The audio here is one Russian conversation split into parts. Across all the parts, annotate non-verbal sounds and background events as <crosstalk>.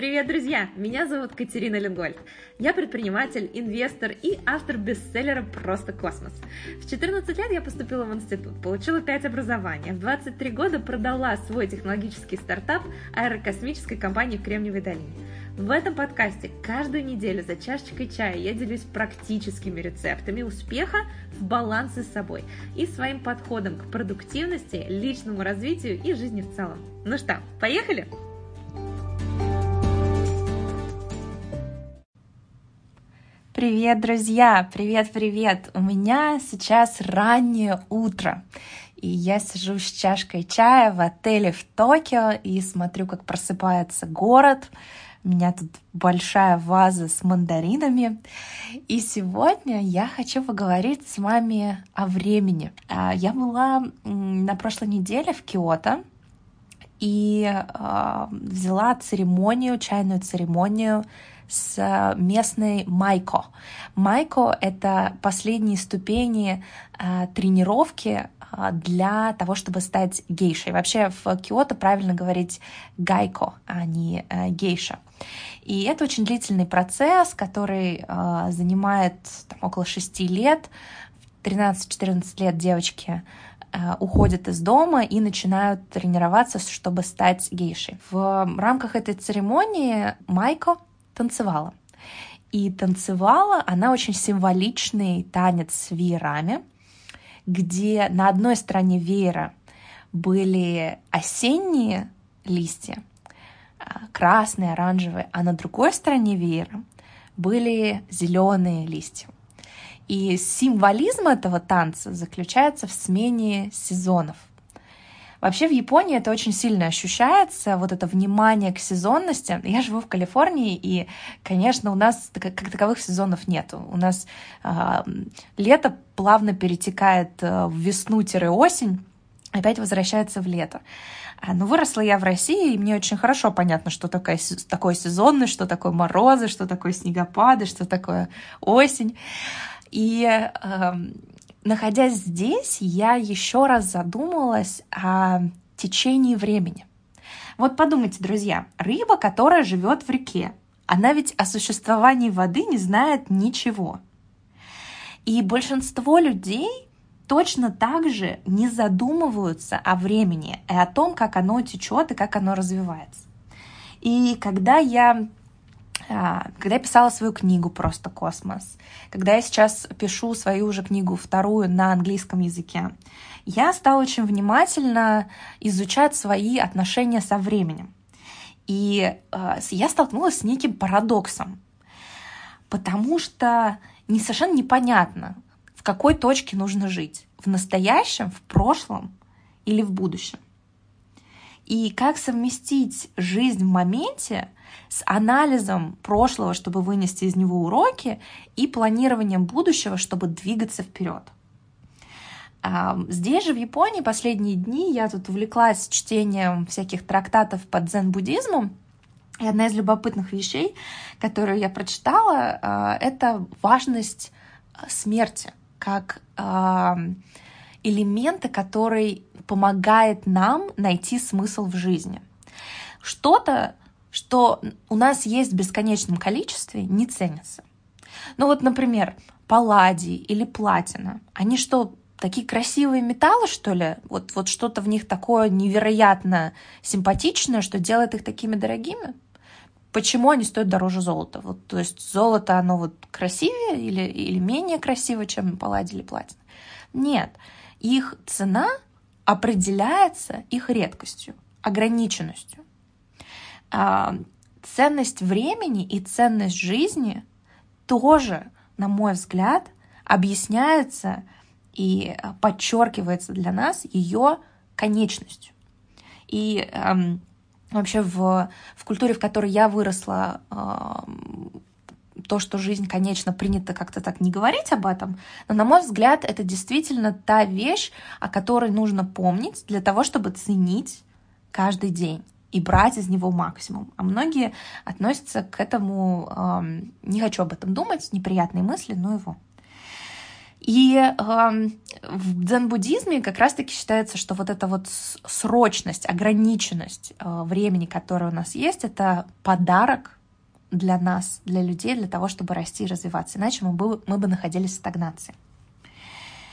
Привет, друзья! Меня зовут Катерина Ленгольд. Я предприниматель, инвестор и автор бестселлера «Просто космос». В 14 лет я поступила в институт, получила 5 образований. В 23 года продала свой технологический стартап аэрокосмической компании в Кремниевой долине. В этом подкасте каждую неделю за чашечкой чая я делюсь практическими рецептами успеха в балансе с собой и своим подходом к продуктивности, личному развитию и жизни в целом. Ну что, поехали? Привет, друзья! Привет-привет! У меня сейчас раннее утро. И я сижу с чашкой чая в отеле в Токио и смотрю, как просыпается город. У меня тут большая ваза с мандаринами. И сегодня я хочу поговорить с вами о времени. А, я была на прошлой неделе в Киото и а, взяла церемонию, чайную церемонию с местной Майко. Майко — это последние ступени э, тренировки э, для того, чтобы стать гейшей. Вообще в Киото правильно говорить гайко, а не э, гейша. И это очень длительный процесс, который э, занимает там, около шести лет. В 13-14 лет девочки э, уходят из дома и начинают тренироваться, чтобы стать гейшей. В рамках этой церемонии Майко танцевала. И танцевала она очень символичный танец с веерами, где на одной стороне веера были осенние листья, а, красные, оранжевые, а на другой стороне веера были зеленые листья. И символизм этого танца заключается в смене сезонов. Вообще в Японии это очень сильно ощущается, вот это внимание к сезонности. Я живу в Калифорнии, и, конечно, у нас как таковых сезонов нет. У нас э, лето плавно перетекает э, в весну-осень, опять возвращается в лето. А, но выросла я в России, и мне очень хорошо понятно, что такое, такое сезонность, что такое морозы, что такое снегопады, что такое осень. И э, находясь здесь, я еще раз задумалась о течении времени. Вот подумайте, друзья, рыба, которая живет в реке, она ведь о существовании воды не знает ничего. И большинство людей точно так же не задумываются о времени и о том, как оно течет и как оно развивается. И когда я когда я писала свою книгу «Просто космос», когда я сейчас пишу свою уже книгу вторую на английском языке, я стала очень внимательно изучать свои отношения со временем. И э, я столкнулась с неким парадоксом, потому что не совершенно непонятно, в какой точке нужно жить. В настоящем, в прошлом или в будущем. И как совместить жизнь в моменте с анализом прошлого, чтобы вынести из него уроки, и планированием будущего, чтобы двигаться вперед. Здесь же, в Японии, последние дни я тут увлеклась чтением всяких трактатов по дзен-буддизму. И одна из любопытных вещей, которую я прочитала, а, это важность а, смерти как элемента, который помогает нам найти смысл в жизни. Что-то, что у нас есть в бесконечном количестве, не ценится. Ну вот, например, палладий или платина. Они что, такие красивые металлы, что ли? Вот, вот что-то в них такое невероятно симпатичное, что делает их такими дорогими? Почему они стоят дороже золота? Вот, то есть золото, оно вот красивее или, или менее красиво, чем палладий или платина? Нет. Их цена определяется их редкостью, ограниченностью. А, ценность времени и ценность жизни тоже, на мой взгляд, объясняется и подчеркивается для нас ее конечностью. И вообще в, в культуре, в которой я выросла, то, что жизнь, конечно, принято как-то так не говорить об этом, но, на мой взгляд, это действительно та вещь, о которой нужно помнить для того, чтобы ценить каждый день и брать из него максимум. А многие относятся к этому, эм, не хочу об этом думать, неприятные мысли, но его. И э, в дзен-буддизме как раз-таки считается, что вот эта вот срочность, ограниченность э, времени, которое у нас есть, это подарок для нас, для людей, для того, чтобы расти и развиваться. Иначе мы бы, мы бы находились в стагнации.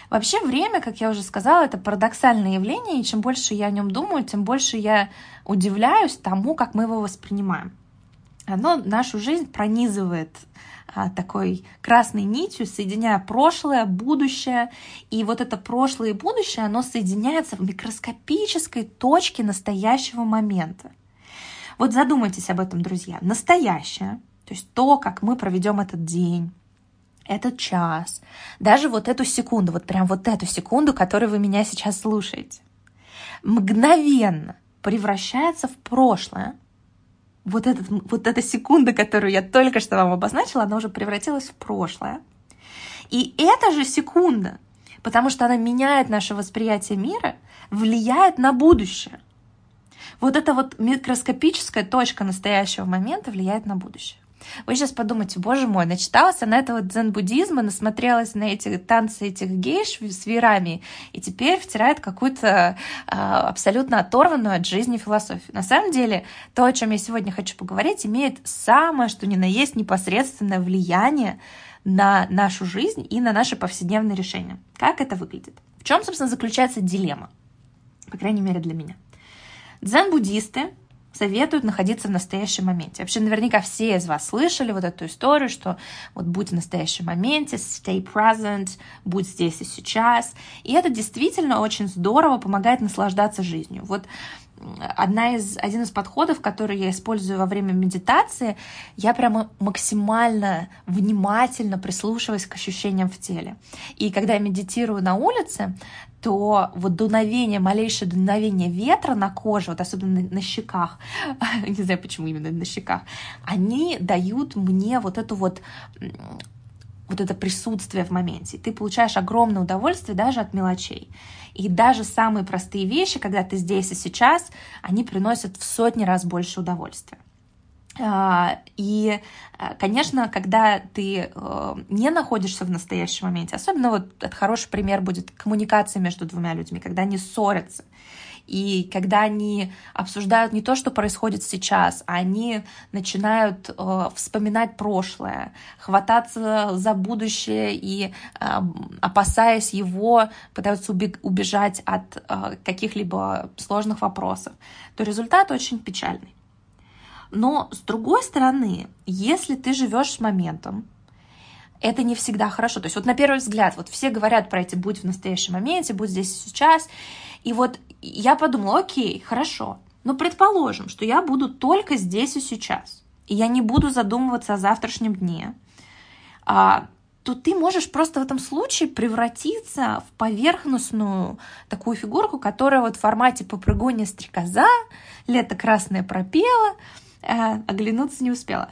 Вообще время, как я уже сказала, это парадоксальное явление, и чем больше я о нем думаю, тем больше я удивляюсь тому, как мы его воспринимаем. Оно нашу жизнь пронизывает а, такой красной нитью, соединяя прошлое, будущее. И вот это прошлое и будущее, оно соединяется в микроскопической точке настоящего момента. Вот задумайтесь об этом, друзья. Настоящее, то есть то, как мы проведем этот день, этот час, даже вот эту секунду, вот прям вот эту секунду, которую вы меня сейчас слушаете, мгновенно превращается в прошлое. Вот, этот, вот эта секунда, которую я только что вам обозначила, она уже превратилась в прошлое. И эта же секунда, потому что она меняет наше восприятие мира, влияет на будущее. Вот эта вот микроскопическая точка настоящего момента влияет на будущее. Вы сейчас подумайте, боже мой, начиталась на этого дзен-буддизма, насмотрелась на эти танцы этих гейш с вирами, и теперь втирает какую-то э, абсолютно оторванную от жизни философию. На самом деле, то, о чем я сегодня хочу поговорить, имеет самое, что ни на есть, непосредственное влияние на нашу жизнь и на наши повседневные решения. Как это выглядит? В чем, собственно, заключается дилемма? По крайней мере, для меня. Дзен-буддисты советуют находиться в настоящем моменте. Вообще, наверняка все из вас слышали вот эту историю, что вот будь в настоящем моменте, stay present, будь здесь и сейчас. И это действительно очень здорово помогает наслаждаться жизнью. Вот одна из, один из подходов, который я использую во время медитации, я прямо максимально внимательно прислушиваюсь к ощущениям в теле. И когда я медитирую на улице, то вот дуновение, малейшее дуновение ветра на коже, вот особенно на, на щеках, <laughs> не знаю почему именно на щеках, они дают мне вот эту вот вот это присутствие в моменте. Ты получаешь огромное удовольствие даже от мелочей. И даже самые простые вещи, когда ты здесь и сейчас, они приносят в сотни раз больше удовольствия. А, и, а, конечно, когда ты э, не находишься в настоящем моменте, особенно вот хороший пример будет коммуникация между двумя людьми, когда они ссорятся, и когда они обсуждают не то, что происходит сейчас, а они начинают э, вспоминать прошлое, хвататься за будущее и, э, опасаясь его, пытаются убежать от э, каких-либо сложных вопросов, то результат очень печальный. Но с другой стороны, если ты живешь с моментом, это не всегда хорошо. То есть вот на первый взгляд, вот все говорят про эти «будь в настоящем моменте», «будь здесь и сейчас», и вот я подумала, окей, хорошо, но предположим, что я буду только здесь и сейчас, и я не буду задумываться о завтрашнем дне, а, то ты можешь просто в этом случае превратиться в поверхностную такую фигурку, которая вот в формате попрыгония стрекоза, лето красное пропела, а, оглянуться не успела.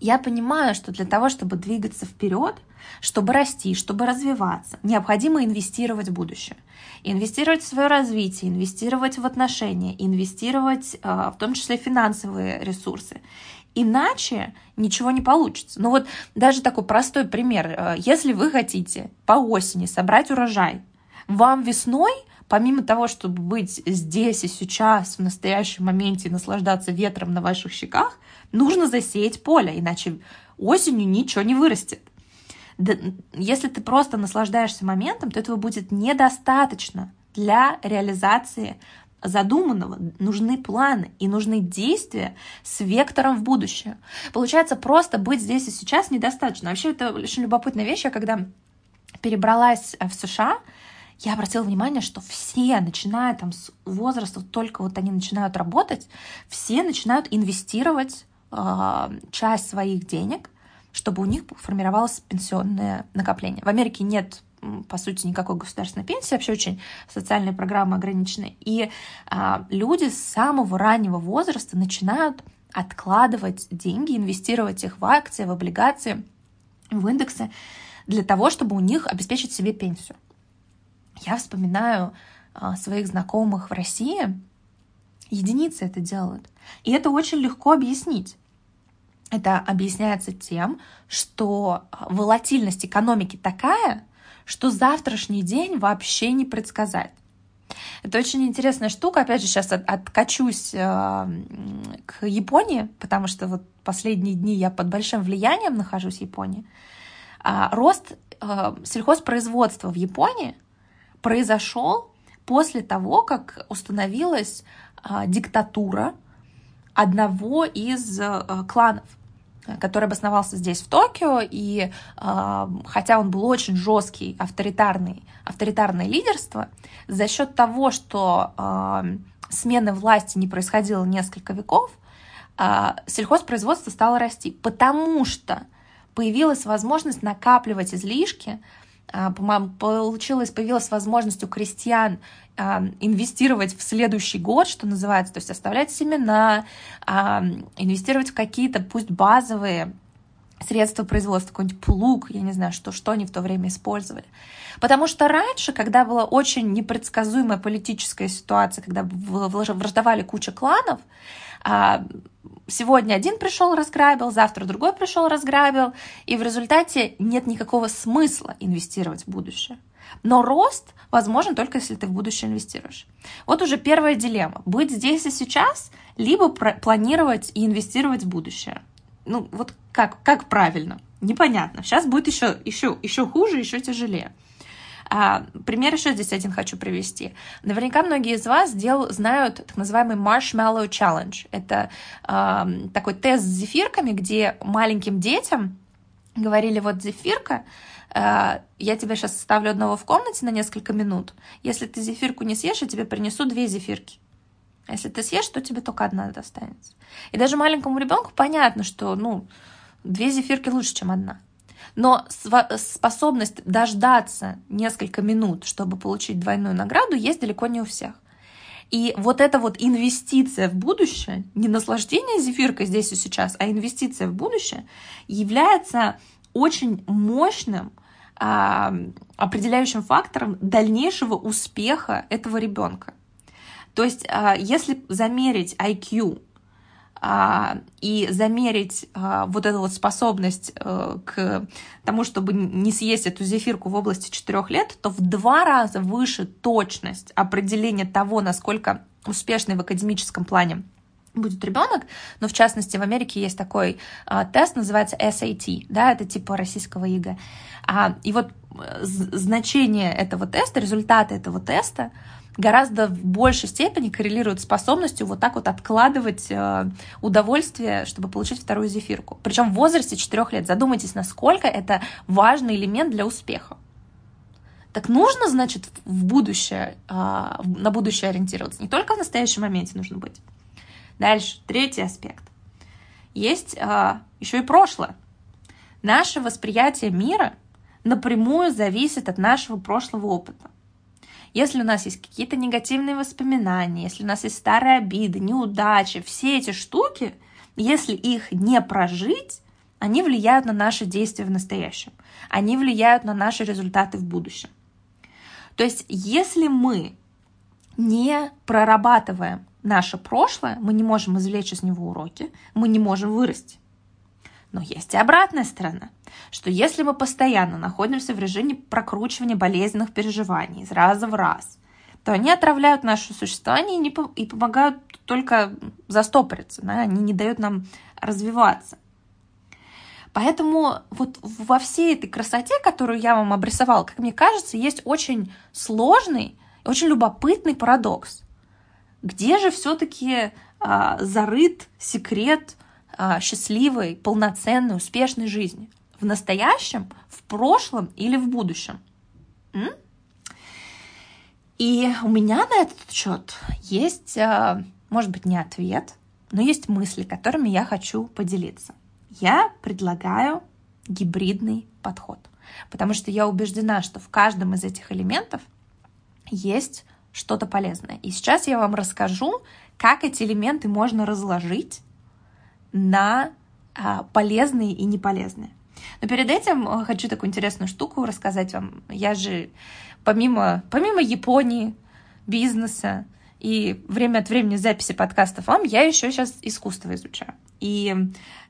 Я понимаю, что для того, чтобы двигаться вперед, чтобы расти, чтобы развиваться, необходимо инвестировать в будущее. Инвестировать в свое развитие, инвестировать в отношения, инвестировать э, в том числе финансовые ресурсы. Иначе ничего не получится. Ну вот даже такой простой пример. Э, если вы хотите по осени собрать урожай, вам весной помимо того, чтобы быть здесь и сейчас, в настоящем моменте и наслаждаться ветром на ваших щеках, нужно засеять поле, иначе осенью ничего не вырастет. Если ты просто наслаждаешься моментом, то этого будет недостаточно для реализации задуманного. Нужны планы и нужны действия с вектором в будущее. Получается, просто быть здесь и сейчас недостаточно. Вообще, это очень любопытная вещь. Я когда перебралась в США, я обратила внимание, что все, начиная там с возраста, только вот они начинают работать, все начинают инвестировать э, часть своих денег, чтобы у них формировалось пенсионное накопление. В Америке нет по сути, никакой государственной пенсии, вообще очень социальные программы ограничены. И а, люди с самого раннего возраста начинают откладывать деньги, инвестировать их в акции, в облигации, в индексы, для того, чтобы у них обеспечить себе пенсию. Я вспоминаю а, своих знакомых в России, единицы это делают. И это очень легко объяснить. Это объясняется тем, что волатильность экономики такая, что завтрашний день вообще не предсказать. Это очень интересная штука. Опять же, сейчас от, откачусь э, к Японии, потому что вот последние дни я под большим влиянием нахожусь в Японии. А, рост сельхозпроизводства в Японии произошел после того, как установилась э, диктатура одного из э, кланов который обосновался здесь, в Токио, и э, хотя он был очень жесткий, авторитарный, авторитарное лидерство, за счет того, что э, смены власти не происходило несколько веков, э, сельхозпроизводство стало расти, потому что появилась возможность накапливать излишки, получилась, появилась возможность у крестьян инвестировать в следующий год, что называется, то есть оставлять семена, инвестировать в какие-то, пусть базовые средства производства, какой-нибудь плуг, я не знаю, что, что они в то время использовали. Потому что раньше, когда была очень непредсказуемая политическая ситуация, когда враждовали куча кланов, а, сегодня один пришел, разграбил, завтра другой пришел, разграбил, и в результате нет никакого смысла инвестировать в будущее. Но рост возможен только если ты в будущее инвестируешь. Вот уже первая дилемма. Быть здесь и сейчас, либо планировать и инвестировать в будущее. Ну, вот как, как правильно? Непонятно. Сейчас будет еще, еще, еще хуже, еще тяжелее. А, пример еще здесь один хочу привести. Наверняка многие из вас дел, знают так называемый Marshmallow Challenge. Это а, такой тест с зефирками, где маленьким детям говорили, вот зефирка, а, я тебя сейчас оставлю одного в комнате на несколько минут. Если ты зефирку не съешь, я тебе принесу две зефирки. А если ты съешь, то тебе только одна достанется. И даже маленькому ребенку понятно, что ну, две зефирки лучше, чем одна. Но способность дождаться несколько минут, чтобы получить двойную награду, есть далеко не у всех. И вот эта вот инвестиция в будущее, не наслаждение зефиркой здесь и сейчас, а инвестиция в будущее, является очень мощным а, определяющим фактором дальнейшего успеха этого ребенка. То есть, а, если замерить IQ и замерить а, вот эту вот способность а, к тому, чтобы не съесть эту зефирку в области 4 лет, то в два раза выше точность определения того, насколько успешный в академическом плане будет ребенок, но в частности в Америке есть такой а, тест, называется SAT, да, это типа российского ЕГЭ. А, и вот э, значение этого теста, результаты этого теста гораздо в большей степени коррелируют с способностью вот так вот откладывать э, удовольствие, чтобы получить вторую зефирку. Причем в возрасте 4 лет. Задумайтесь, насколько это важный элемент для успеха. Так нужно, значит, в будущее, э, на будущее ориентироваться. Не только в настоящем моменте нужно быть. Дальше, третий аспект. Есть э, еще и прошлое. Наше восприятие мира напрямую зависит от нашего прошлого опыта. Если у нас есть какие-то негативные воспоминания, если у нас есть старые обиды, неудачи, все эти штуки, если их не прожить, они влияют на наши действия в настоящем. Они влияют на наши результаты в будущем. То есть, если мы не прорабатываем наше прошлое, мы не можем извлечь из него уроки, мы не можем вырасти. Но есть и обратная сторона, что если мы постоянно находимся в режиме прокручивания болезненных переживаний из раза в раз, то они отравляют наше существование и, помогают только застопориться, да? они не дают нам развиваться. Поэтому вот во всей этой красоте, которую я вам обрисовала, как мне кажется, есть очень сложный, очень любопытный парадокс. Где же все-таки а, зарыт секрет счастливой, полноценной, успешной жизни? В настоящем, в прошлом или в будущем? М? И у меня на этот счет есть, а, может быть, не ответ, но есть мысли, которыми я хочу поделиться. Я предлагаю гибридный подход, потому что я убеждена, что в каждом из этих элементов есть что-то полезное. И сейчас я вам расскажу, как эти элементы можно разложить на а, полезные и неполезные. Но перед этим э, хочу такую интересную штуку рассказать вам. Я же помимо, помимо Японии, бизнеса и время от времени записи подкастов вам, я еще сейчас искусство изучаю. И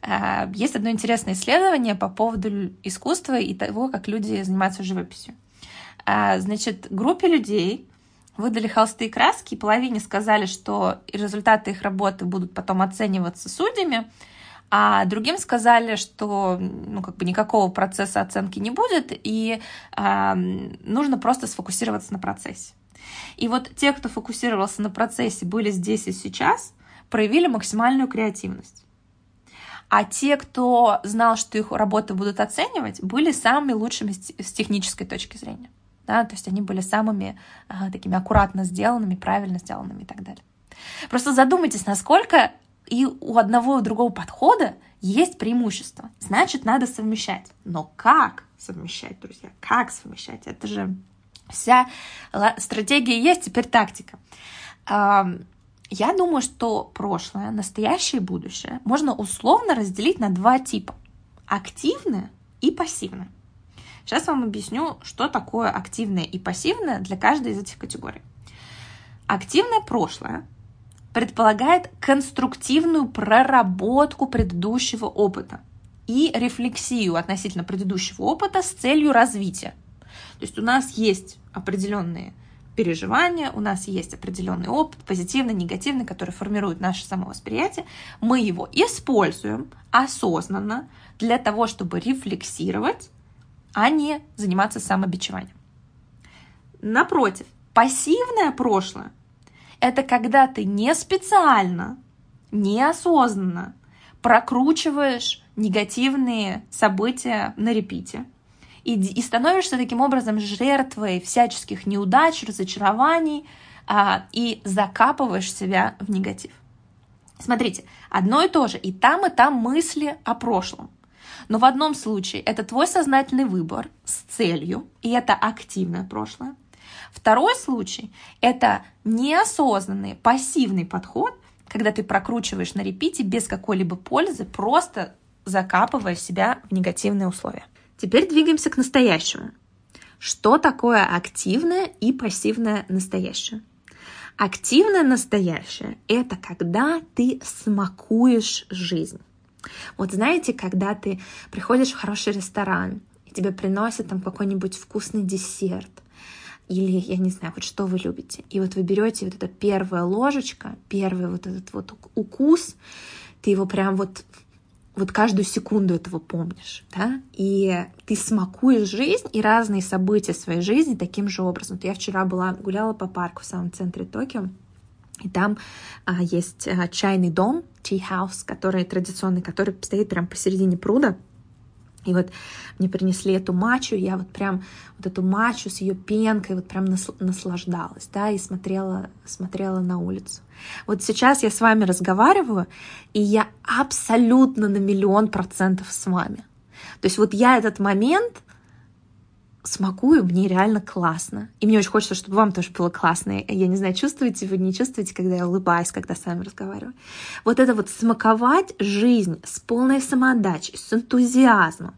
э, есть одно интересное исследование по поводу искусства и того, как люди занимаются живописью. а, значит, группе людей выдали холсты и краски, половине сказали, что результаты их работы будут потом оцениваться судьями, а другим сказали, что ну, как бы никакого процесса оценки не будет, и э, нужно просто сфокусироваться на процессе. И вот те, кто фокусировался на процессе, были здесь и сейчас, проявили максимальную креативность. А те, кто знал, что их работы будут оценивать, были самыми лучшими с технической точки зрения. Да? То есть они были самыми а, такими аккуратно сделанными, правильно сделанными и так далее. Просто задумайтесь, насколько и у одного и у другого подхода есть преимущество. Значит, надо совмещать. Но как совмещать, друзья? Как совмещать? Это же вся стратегия есть, теперь тактика. Я думаю, что прошлое, настоящее и будущее можно условно разделить на два типа. Активное и пассивное. Сейчас вам объясню, что такое активное и пассивное для каждой из этих категорий. Активное прошлое предполагает конструктивную проработку предыдущего опыта и рефлексию относительно предыдущего опыта с целью развития. То есть у нас есть определенные переживания, у нас есть определенный опыт, позитивный, негативный, который формирует наше самовосприятие. Мы его используем осознанно для того, чтобы рефлексировать, а не заниматься самобичеванием. Напротив, пассивное прошлое – это когда ты не специально, неосознанно прокручиваешь негативные события на репите – и, и становишься таким образом жертвой всяческих неудач, разочарований а, и закапываешь себя в негатив. Смотрите, одно и то же, и там, и там мысли о прошлом. Но в одном случае это твой сознательный выбор с целью, и это активное прошлое. Второй случай – это неосознанный, пассивный подход, когда ты прокручиваешь на репите без какой-либо пользы, просто закапывая себя в негативные условия. Теперь двигаемся к настоящему. Что такое активное и пассивное настоящее? Активное настоящее – это когда ты смакуешь жизнь. Вот знаете, когда ты приходишь в хороший ресторан, и тебе приносят там какой-нибудь вкусный десерт, или, я не знаю, вот что вы любите, и вот вы берете вот эта первая ложечка, первый вот этот вот укус, ты его прям вот вот каждую секунду этого помнишь, да, и ты смакуешь жизнь и разные события своей жизни таким же образом. Вот я вчера была, гуляла по парку в самом центре Токио, и там а, есть а, чайный дом, tea house, который традиционный, который стоит прямо посередине пруда, и вот мне принесли эту мачу, я вот прям вот эту мачу с ее пенкой вот прям наслаждалась, да, и смотрела, смотрела на улицу. Вот сейчас я с вами разговариваю, и я абсолютно на миллион процентов с вами. То есть вот я этот момент смакую, мне реально классно. И мне очень хочется, чтобы вам тоже было классно. Я не знаю, чувствуете вы, не чувствуете, когда я улыбаюсь, когда с вами разговариваю. Вот это вот смаковать жизнь с полной самоотдачей, с энтузиазмом,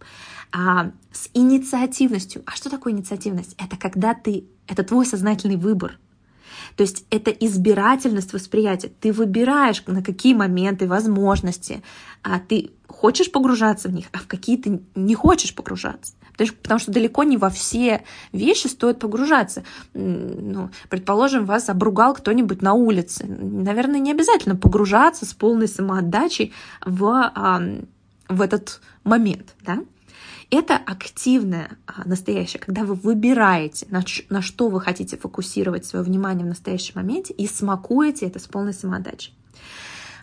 а, с инициативностью. А что такое инициативность? Это когда ты, это твой сознательный выбор. То есть это избирательность восприятия. Ты выбираешь, на какие моменты, возможности а ты хочешь погружаться в них, а в какие ты не хочешь погружаться. Потому что далеко не во все вещи стоит погружаться. Ну, предположим, вас обругал кто-нибудь на улице. Наверное, не обязательно погружаться с полной самоотдачей в, в этот момент. Да? Это активное а, настоящее, когда вы выбираете, на, на что вы хотите фокусировать свое внимание в настоящем моменте и смакуете это с полной самоотдачей.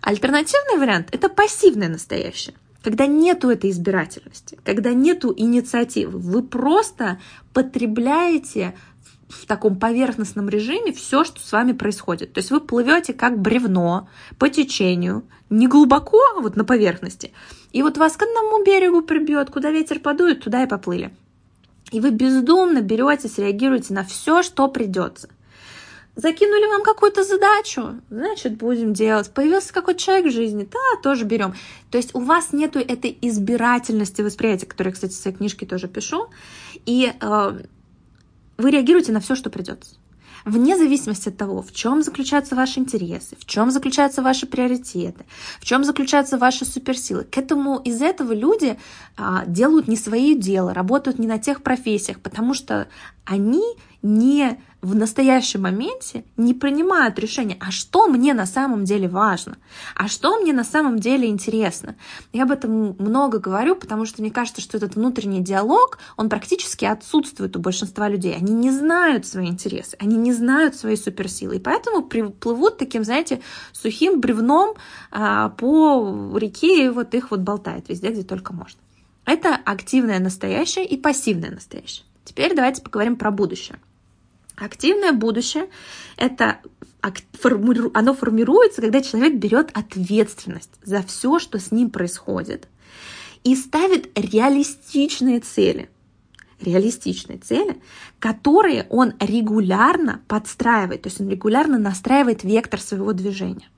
Альтернативный вариант – это пассивное настоящее – когда нету этой избирательности, когда нету инициативы, вы просто потребляете в таком поверхностном режиме все, что с вами происходит. То есть вы плывете как бревно по течению, не глубоко, а вот на поверхности. И вот вас к одному берегу прибьет, куда ветер подует, туда и поплыли. И вы бездумно берете, среагируете на все, что придется. Закинули вам какую-то задачу, значит, будем делать. Появился какой-то человек в жизни, да, тоже берем. То есть у вас нету этой избирательности восприятия, которую я, кстати, в своей книжке тоже пишу, и э, вы реагируете на все, что придется. вне зависимости от того, в чем заключаются ваши интересы, в чем заключаются ваши приоритеты, в чем заключаются ваши суперсилы. К этому из этого люди а, делают не свои дела, работают не на тех профессиях, потому что они не в настоящем моменте не принимают решение, а что мне на самом деле важно, а что мне на самом деле интересно. Я об этом много говорю, потому что мне кажется, что этот внутренний диалог, он практически отсутствует у большинства людей. Они не знают свои интересы, они не знают свои суперсилы, и поэтому плывут таким, знаете, сухим бревном а, по реке, и вот их вот болтает везде, где только можно. Это активное настоящее и пассивное настоящее. Теперь давайте поговорим про будущее. Активное будущее – это оно формируется, когда человек берет ответственность за все, что с ним происходит, и ставит реалистичные цели. Реалистичные цели, которые он регулярно подстраивает, то есть он регулярно настраивает вектор своего движения.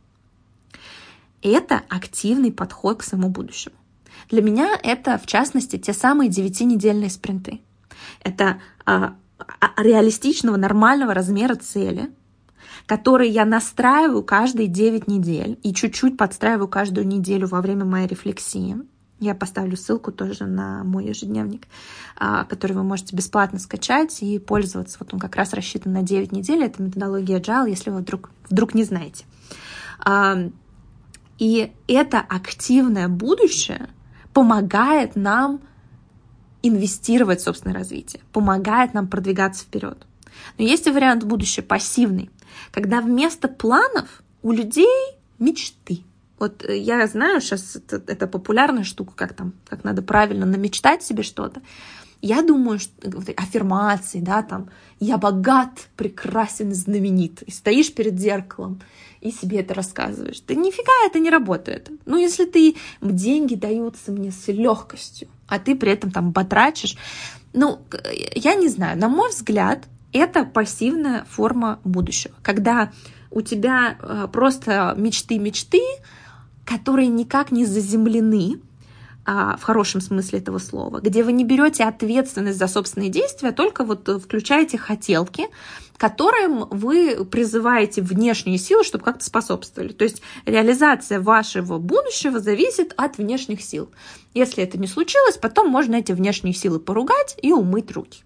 Это активный подход к своему будущему. Для меня это, в частности, те самые девятинедельные спринты. Это а, реалистичного, нормального размера цели, которые я настраиваю каждые 9 недель и чуть-чуть подстраиваю каждую неделю во время моей рефлексии. Я поставлю ссылку тоже на мой ежедневник, а, который вы можете бесплатно скачать и пользоваться. Вот он как раз рассчитан на 9 недель. Это методология Agile, если вы вдруг, вдруг не знаете. А, и это активное будущее помогает нам инвестировать в собственное развитие, помогает нам продвигаться вперед. Но есть и вариант будущее пассивный, когда вместо планов у людей мечты. Вот э, я знаю, сейчас это, это популярная штука, как там, как надо правильно намечтать себе что-то. Я думаю, что вот, аффирмации, да, там, я богат, прекрасен, знаменит. И стоишь перед зеркалом и себе это рассказываешь. Да нифига это не работает. Ну, если ты, деньги даются мне с легкостью, а ты при этом там потрачишь. Ну, я не знаю, на мой взгляд, это пассивная форма будущего, когда у тебя э, просто мечты-мечты, которые никак не заземлены, в хорошем смысле этого слова, где вы не берете ответственность за собственные действия, а только вот включаете хотелки, которым вы призываете внешние силы, чтобы как-то способствовали. То есть реализация вашего будущего зависит от внешних сил. Если это не случилось, потом можно эти внешние силы поругать и умыть руки.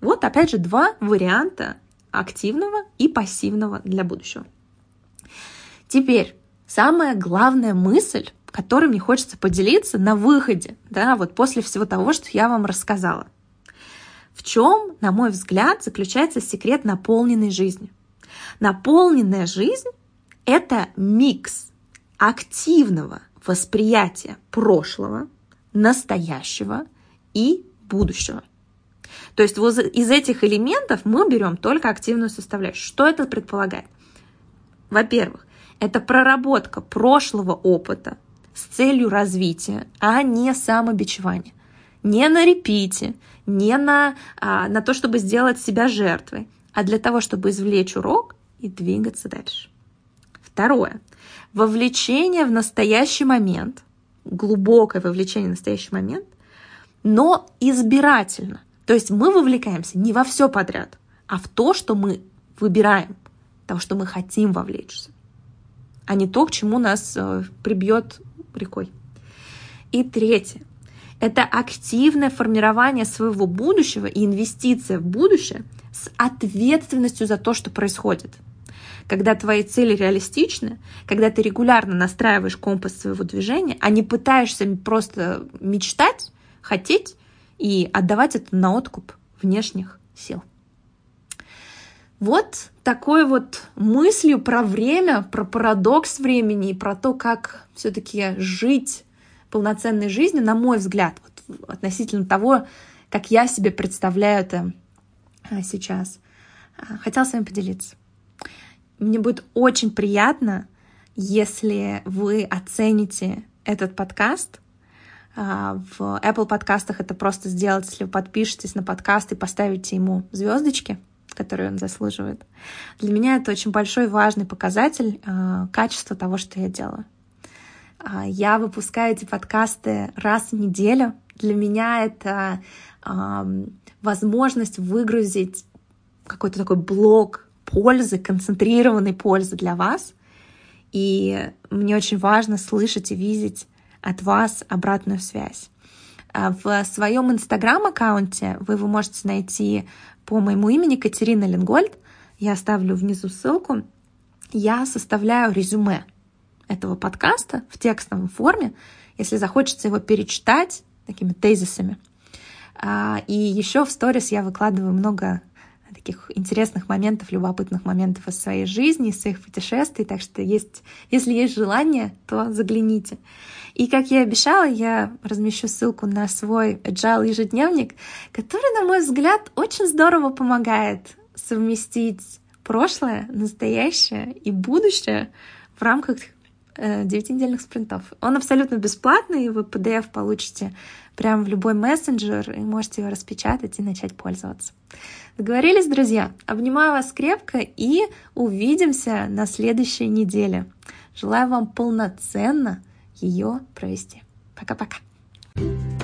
Вот опять же два варианта активного и пассивного для будущего. Теперь самая главная мысль которым мне хочется поделиться на выходе, да, вот после всего того, что я вам рассказала. В чем, на мой взгляд, заключается секрет наполненной жизни? Наполненная жизнь — это микс активного восприятия прошлого, настоящего и будущего. То есть вот из этих элементов мы берем только активную составляющую. Что это предполагает? Во-первых, это проработка прошлого опыта, с целью развития, а не самобичевания. Не на репите, не на, а, на то, чтобы сделать себя жертвой, а для того, чтобы извлечь урок и двигаться дальше. Второе. Вовлечение в настоящий момент, глубокое вовлечение в настоящий момент, но избирательно. То есть мы вовлекаемся не во все подряд, а в то, что мы выбираем, того, что мы хотим вовлечься, а не то, к чему нас э, прибьет рекой. И третье. Это активное формирование своего будущего и инвестиция в будущее с ответственностью за то, что происходит. Когда твои цели реалистичны, когда ты регулярно настраиваешь компас своего движения, а не пытаешься просто мечтать, хотеть и отдавать это на откуп внешних сил. Вот такой вот мыслью про время, про парадокс времени и про то, как все-таки жить полноценной жизнью, на мой взгляд, вот, относительно того, как я себе представляю это а, сейчас. А, хотела с вами поделиться. Мне будет очень приятно, если вы оцените этот подкаст. А, в Apple подкастах это просто сделать, если вы подпишетесь на подкаст и поставите ему звездочки — который он заслуживает. Для меня это очень большой важный показатель э, качества того, что я делаю. Э, я выпускаю эти подкасты раз в неделю. Для меня это э, возможность выгрузить какой-то такой блок пользы, концентрированной пользы для вас. И мне очень важно слышать и видеть от вас обратную связь. А в своем инстаграм-аккаунте вы его можете найти по моему имени Катерина Ленгольд. Я оставлю внизу ссылку. Я составляю резюме этого подкаста в текстовом форме, если захочется его перечитать такими тезисами. А, и еще в сторис я выкладываю много таких интересных моментов, любопытных моментов из своей жизни, из своих путешествий. Так что есть, если есть желание, то загляните. И как я обещала, я размещу ссылку на свой agile ежедневник, который, на мой взгляд, очень здорово помогает совместить прошлое, настоящее и будущее в рамках 9-недельных э, спринтов. Он абсолютно бесплатный, вы PDF получите прямо в любой мессенджер и можете его распечатать и начать пользоваться. Договорились, друзья? Обнимаю вас крепко и увидимся на следующей неделе. Желаю вам полноценно ее провести. Пока-пока. thank you